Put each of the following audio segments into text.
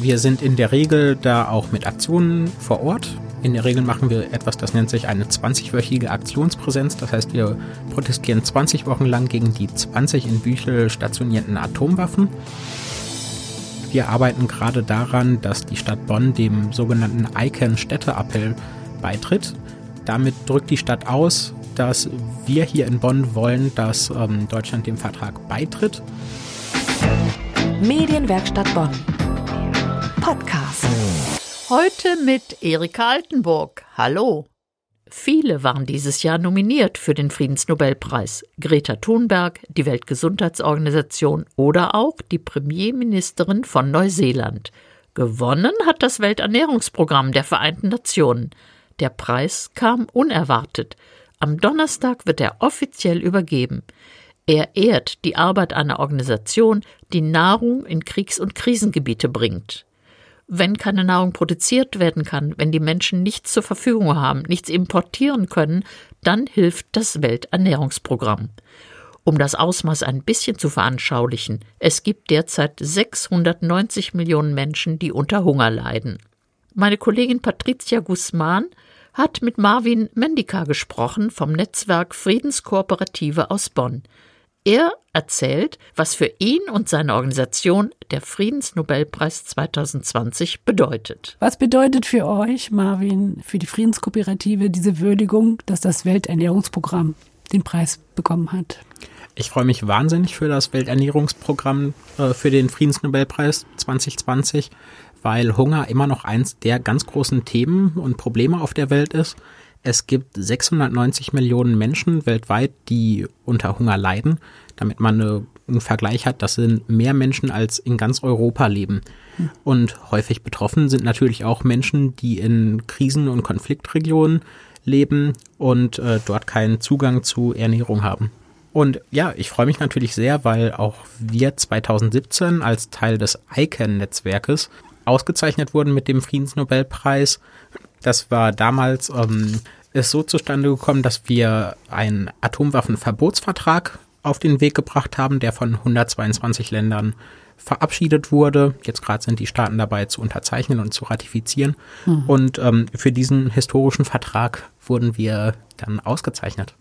Wir sind in der Regel da auch mit Aktionen vor Ort. In der Regel machen wir etwas, das nennt sich eine 20-wöchige Aktionspräsenz. Das heißt, wir protestieren 20 Wochen lang gegen die 20 in Büchel stationierten Atomwaffen. Wir arbeiten gerade daran, dass die Stadt Bonn dem sogenannten ICANN-Städteappell beitritt. Damit drückt die Stadt aus, dass wir hier in Bonn wollen, dass ähm, Deutschland dem Vertrag beitritt. Medienwerkstatt Bonn. Podcast. Heute mit Erika Altenburg. Hallo. Viele waren dieses Jahr nominiert für den Friedensnobelpreis. Greta Thunberg, die Weltgesundheitsorganisation oder auch die Premierministerin von Neuseeland. Gewonnen hat das Welternährungsprogramm der Vereinten Nationen. Der Preis kam unerwartet. Am Donnerstag wird er offiziell übergeben. Er ehrt die Arbeit einer Organisation, die Nahrung in Kriegs- und Krisengebiete bringt wenn keine Nahrung produziert werden kann, wenn die Menschen nichts zur Verfügung haben, nichts importieren können, dann hilft das Welternährungsprogramm. Um das Ausmaß ein bisschen zu veranschaulichen, es gibt derzeit 690 Millionen Menschen, die unter Hunger leiden. Meine Kollegin Patricia Guzman hat mit Marvin Mendika gesprochen vom Netzwerk Friedenskooperative aus Bonn. Er erzählt, was für ihn und seine Organisation der Friedensnobelpreis 2020 bedeutet. Was bedeutet für euch, Marvin, für die Friedenskooperative diese Würdigung, dass das Welternährungsprogramm den Preis bekommen hat? Ich freue mich wahnsinnig für das Welternährungsprogramm äh, für den Friedensnobelpreis 2020, weil Hunger immer noch eins der ganz großen Themen und Probleme auf der Welt ist. Es gibt 690 Millionen Menschen weltweit, die unter Hunger leiden. Damit man eine, einen Vergleich hat, das sind mehr Menschen als in ganz Europa leben. Und häufig betroffen sind natürlich auch Menschen, die in Krisen- und Konfliktregionen leben und äh, dort keinen Zugang zu Ernährung haben. Und ja, ich freue mich natürlich sehr, weil auch wir 2017 als Teil des ICANN-Netzwerkes ausgezeichnet wurden mit dem Friedensnobelpreis das war damals ähm, ist so zustande gekommen, dass wir einen Atomwaffenverbotsvertrag auf den Weg gebracht haben, der von 122 Ländern verabschiedet wurde. Jetzt gerade sind die Staaten dabei zu unterzeichnen und zu ratifizieren. Mhm. Und ähm, für diesen historischen Vertrag wurden wir dann ausgezeichnet.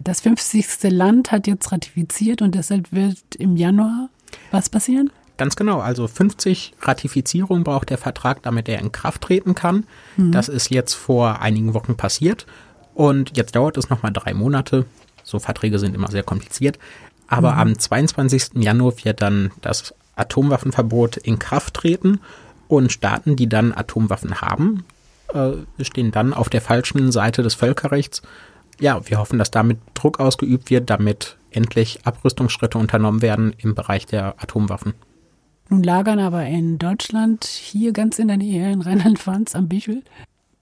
Das 50. Land hat jetzt ratifiziert und deshalb wird im Januar was passieren? Ganz genau, also 50 Ratifizierungen braucht der Vertrag, damit er in Kraft treten kann. Mhm. Das ist jetzt vor einigen Wochen passiert und jetzt dauert es nochmal drei Monate. So Verträge sind immer sehr kompliziert. Aber mhm. am 22. Januar wird dann das Atomwaffenverbot in Kraft treten und Staaten, die dann Atomwaffen haben, äh, stehen dann auf der falschen Seite des Völkerrechts. Ja, wir hoffen, dass damit Druck ausgeübt wird, damit endlich Abrüstungsschritte unternommen werden im Bereich der Atomwaffen. Nun lagern aber in Deutschland, hier ganz in der Nähe, in Rheinland-Pfalz am Bichel,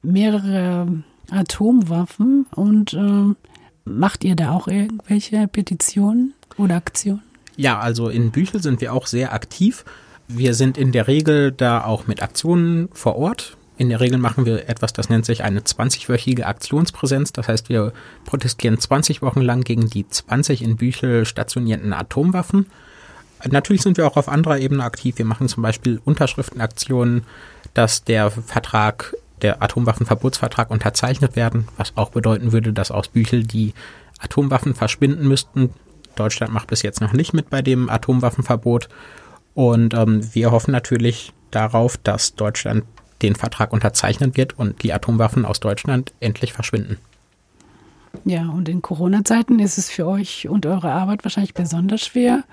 mehrere Atomwaffen und äh, macht ihr da auch irgendwelche Petitionen oder Aktionen? Ja, also in Büchel sind wir auch sehr aktiv. Wir sind in der Regel da auch mit Aktionen vor Ort. In der Regel machen wir etwas, das nennt sich eine 20-wöchige Aktionspräsenz. Das heißt, wir protestieren 20 Wochen lang gegen die 20 in Büchel stationierten Atomwaffen. Natürlich sind wir auch auf anderer Ebene aktiv. Wir machen zum Beispiel Unterschriftenaktionen, dass der Vertrag, der Atomwaffenverbotsvertrag unterzeichnet werden, was auch bedeuten würde, dass aus Büchel die Atomwaffen verschwinden müssten. Deutschland macht bis jetzt noch nicht mit bei dem Atomwaffenverbot. Und ähm, wir hoffen natürlich darauf, dass Deutschland den Vertrag unterzeichnen wird und die Atomwaffen aus Deutschland endlich verschwinden. Ja, und in Corona-Zeiten ist es für euch und eure Arbeit wahrscheinlich besonders schwer,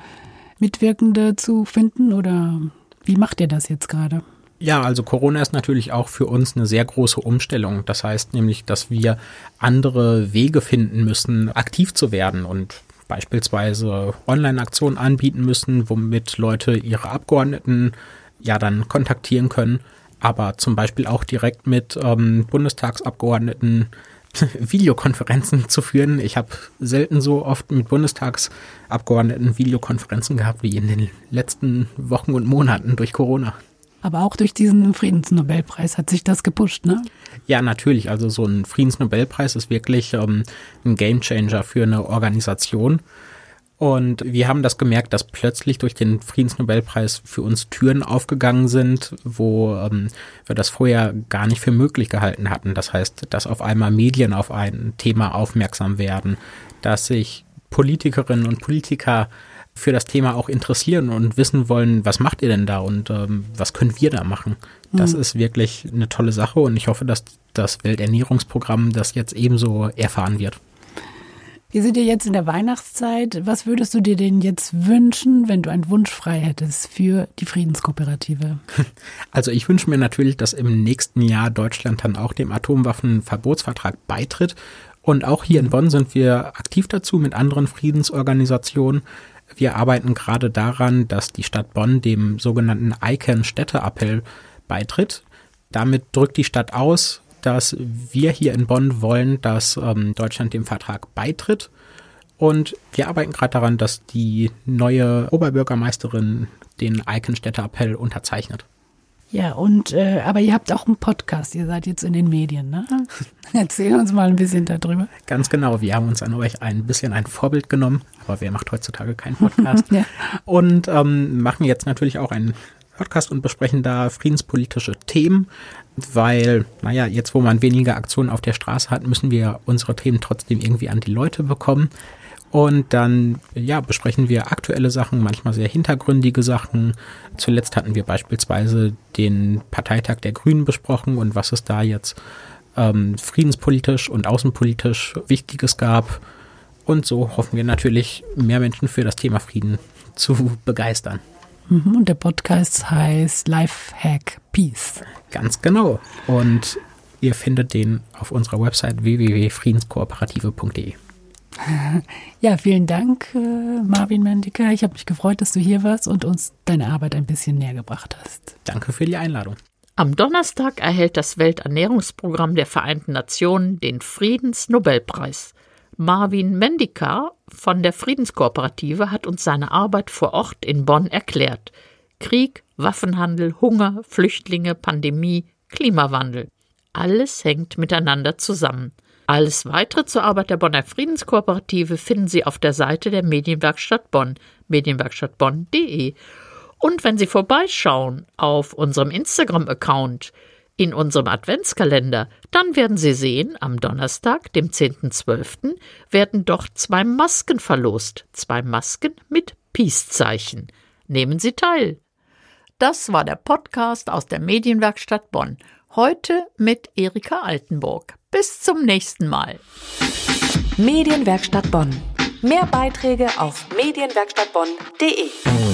Mitwirkende zu finden oder wie macht ihr das jetzt gerade? Ja, also Corona ist natürlich auch für uns eine sehr große Umstellung. Das heißt nämlich, dass wir andere Wege finden müssen, aktiv zu werden und beispielsweise Online-Aktionen anbieten müssen, womit Leute ihre Abgeordneten ja dann kontaktieren können, aber zum Beispiel auch direkt mit ähm, Bundestagsabgeordneten Videokonferenzen zu führen. Ich habe selten so oft mit Bundestagsabgeordneten Videokonferenzen gehabt wie in den letzten Wochen und Monaten durch Corona. Aber auch durch diesen Friedensnobelpreis hat sich das gepusht, ne? Ja, natürlich. Also so ein Friedensnobelpreis ist wirklich ähm, ein Gamechanger für eine Organisation. Und wir haben das gemerkt, dass plötzlich durch den Friedensnobelpreis für uns Türen aufgegangen sind, wo ähm, wir das vorher gar nicht für möglich gehalten hatten. Das heißt, dass auf einmal Medien auf ein Thema aufmerksam werden, dass sich Politikerinnen und Politiker für das Thema auch interessieren und wissen wollen, was macht ihr denn da und ähm, was können wir da machen. Das mhm. ist wirklich eine tolle Sache und ich hoffe, dass das Welternährungsprogramm das jetzt ebenso erfahren wird. Wir sind ja jetzt in der Weihnachtszeit. Was würdest du dir denn jetzt wünschen, wenn du einen Wunsch frei hättest für die Friedenskooperative? Also ich wünsche mir natürlich, dass im nächsten Jahr Deutschland dann auch dem Atomwaffenverbotsvertrag beitritt. Und auch hier in Bonn sind wir aktiv dazu mit anderen Friedensorganisationen. Wir arbeiten gerade daran, dass die Stadt Bonn dem sogenannten ICANN-Städteappell beitritt. Damit drückt die Stadt aus, dass wir hier in Bonn wollen, dass ähm, Deutschland dem Vertrag beitritt. Und wir arbeiten gerade daran, dass die neue Oberbürgermeisterin den Eikenstädter-Appell unterzeichnet. Ja, und äh, aber ihr habt auch einen Podcast, ihr seid jetzt in den Medien, ne? Erzähl uns mal ein bisschen darüber. Ganz genau, wir haben uns an euch ein bisschen ein Vorbild genommen, aber wer macht heutzutage keinen Podcast? ja. Und ähm, machen jetzt natürlich auch einen Podcast und besprechen da friedenspolitische Themen, weil, naja, jetzt wo man weniger Aktionen auf der Straße hat, müssen wir unsere Themen trotzdem irgendwie an die Leute bekommen. Und dann, ja, besprechen wir aktuelle Sachen, manchmal sehr hintergründige Sachen. Zuletzt hatten wir beispielsweise den Parteitag der Grünen besprochen und was es da jetzt ähm, friedenspolitisch und außenpolitisch Wichtiges gab. Und so hoffen wir natürlich, mehr Menschen für das Thema Frieden zu begeistern. Mhm, und der Podcast heißt Lifehack Peace. Ganz genau. Und ihr findet den auf unserer Website www.friedenskooperative.de. Ja, vielen Dank, äh, Marvin Mendika. Ich habe mich gefreut, dass du hier warst und uns deine Arbeit ein bisschen näher gebracht hast. Danke für die Einladung. Am Donnerstag erhält das Welternährungsprogramm der Vereinten Nationen den Friedensnobelpreis. Marvin Mendika von der Friedenskooperative hat uns seine Arbeit vor Ort in Bonn erklärt. Krieg, Waffenhandel, Hunger, Flüchtlinge, Pandemie, Klimawandel. Alles hängt miteinander zusammen. Alles weitere zur Arbeit der Bonner Friedenskooperative finden Sie auf der Seite der Medienwerkstatt Bonn, medienwerkstattbonn.de. Und wenn Sie vorbeischauen auf unserem Instagram-Account, in unserem Adventskalender, dann werden Sie sehen, am Donnerstag, dem 10.12., werden dort zwei Masken verlost. Zwei Masken mit Peace-Zeichen. Nehmen Sie teil. Das war der Podcast aus der Medienwerkstatt Bonn. Heute mit Erika Altenburg. Bis zum nächsten Mal. Medienwerkstatt Bonn. Mehr Beiträge auf medienwerkstattbonn.de.